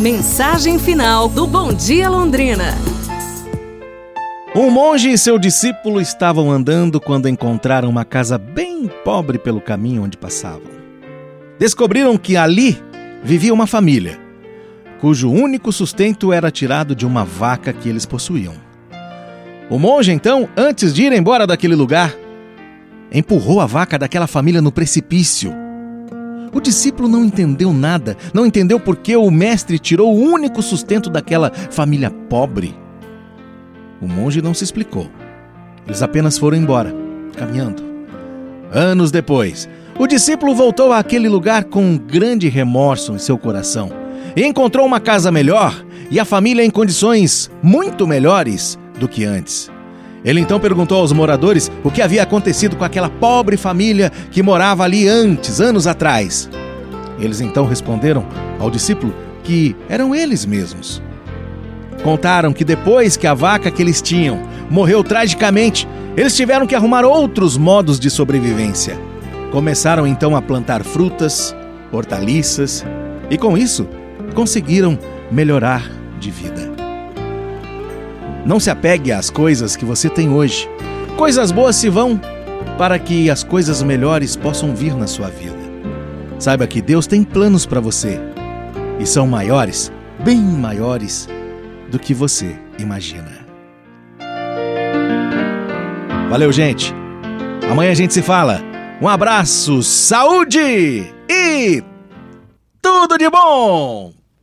Mensagem final do Bom Dia Londrina. Um monge e seu discípulo estavam andando quando encontraram uma casa bem pobre pelo caminho onde passavam. Descobriram que ali vivia uma família, cujo único sustento era tirado de uma vaca que eles possuíam. O monge, então, antes de ir embora daquele lugar, empurrou a vaca daquela família no precipício o discípulo não entendeu nada, não entendeu por que o mestre tirou o único sustento daquela família pobre. O monge não se explicou. Eles apenas foram embora, caminhando. Anos depois, o discípulo voltou àquele lugar com um grande remorso em seu coração e encontrou uma casa melhor e a família em condições muito melhores do que antes. Ele então perguntou aos moradores o que havia acontecido com aquela pobre família que morava ali antes, anos atrás. Eles então responderam ao discípulo que eram eles mesmos. Contaram que depois que a vaca que eles tinham morreu tragicamente, eles tiveram que arrumar outros modos de sobrevivência. Começaram então a plantar frutas, hortaliças e com isso conseguiram melhorar de vida. Não se apegue às coisas que você tem hoje. Coisas boas se vão para que as coisas melhores possam vir na sua vida. Saiba que Deus tem planos para você e são maiores, bem maiores do que você imagina. Valeu, gente. Amanhã a gente se fala. Um abraço, saúde e tudo de bom!